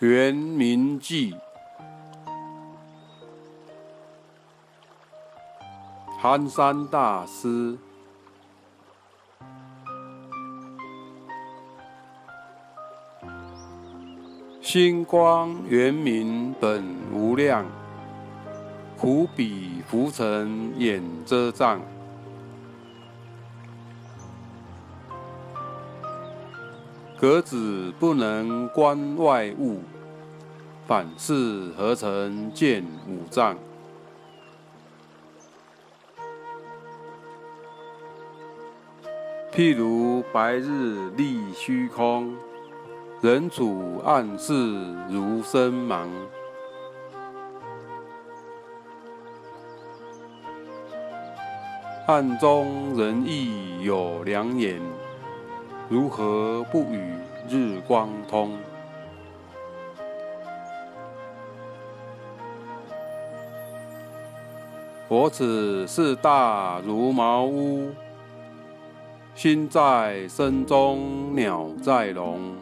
元明记，寒山大师。星光圆明本无量，苦比浮尘眼遮障。格子不能观外物，反是何成见五脏？譬如白日立虚空。人处暗室如身盲，暗中人亦有两眼，如何不与日光通？我此是大如茅屋，心在身中，鸟在笼。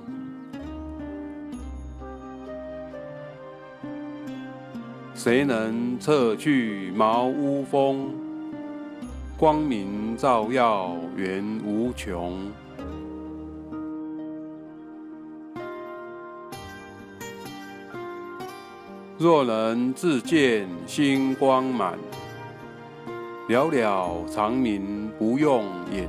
谁能测去茅屋风？光明照耀圆无穷。若能自见星光满，了了长明不用眼。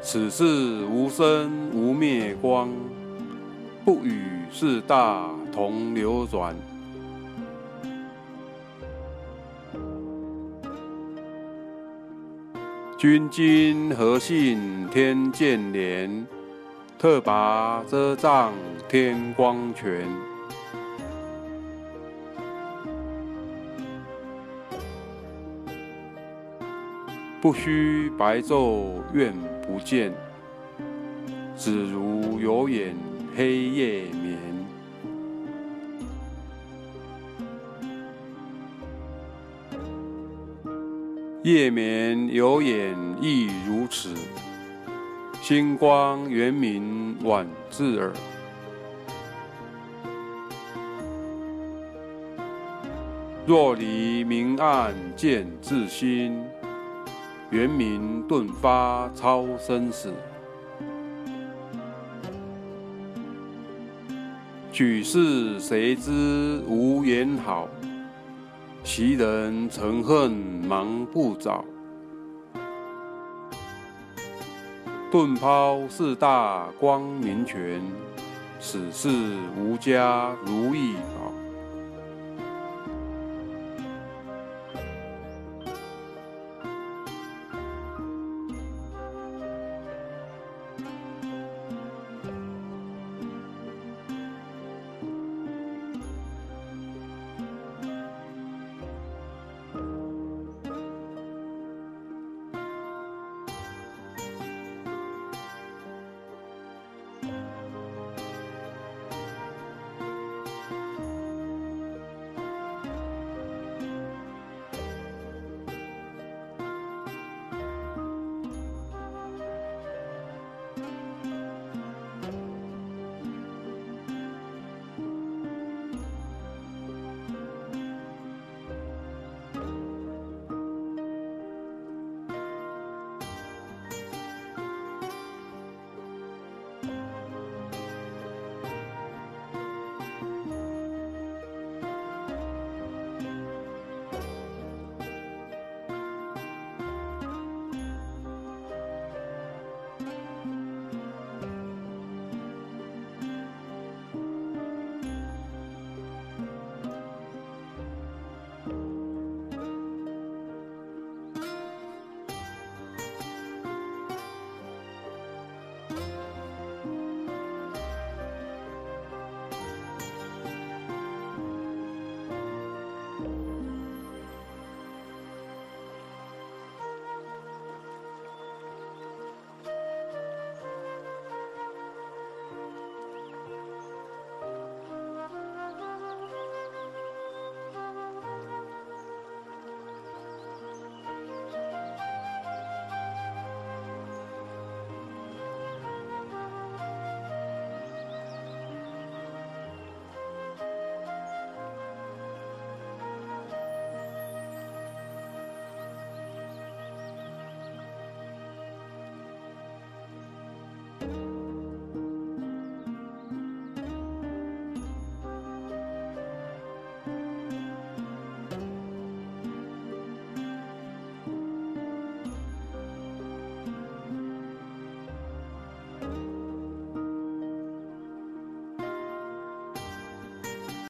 此事无生无灭光，不与四大同流转。君今何信天见莲，特拔遮障天光泉。不须白昼愿不见，只如有眼黑夜眠。夜眠有眼亦如此，星光圆明晚自耳。若离明暗见自心。圆明顿发超生死，举世谁知无言好？其人曾恨忙不早。顿抛四大光明泉，此事无家如意宝。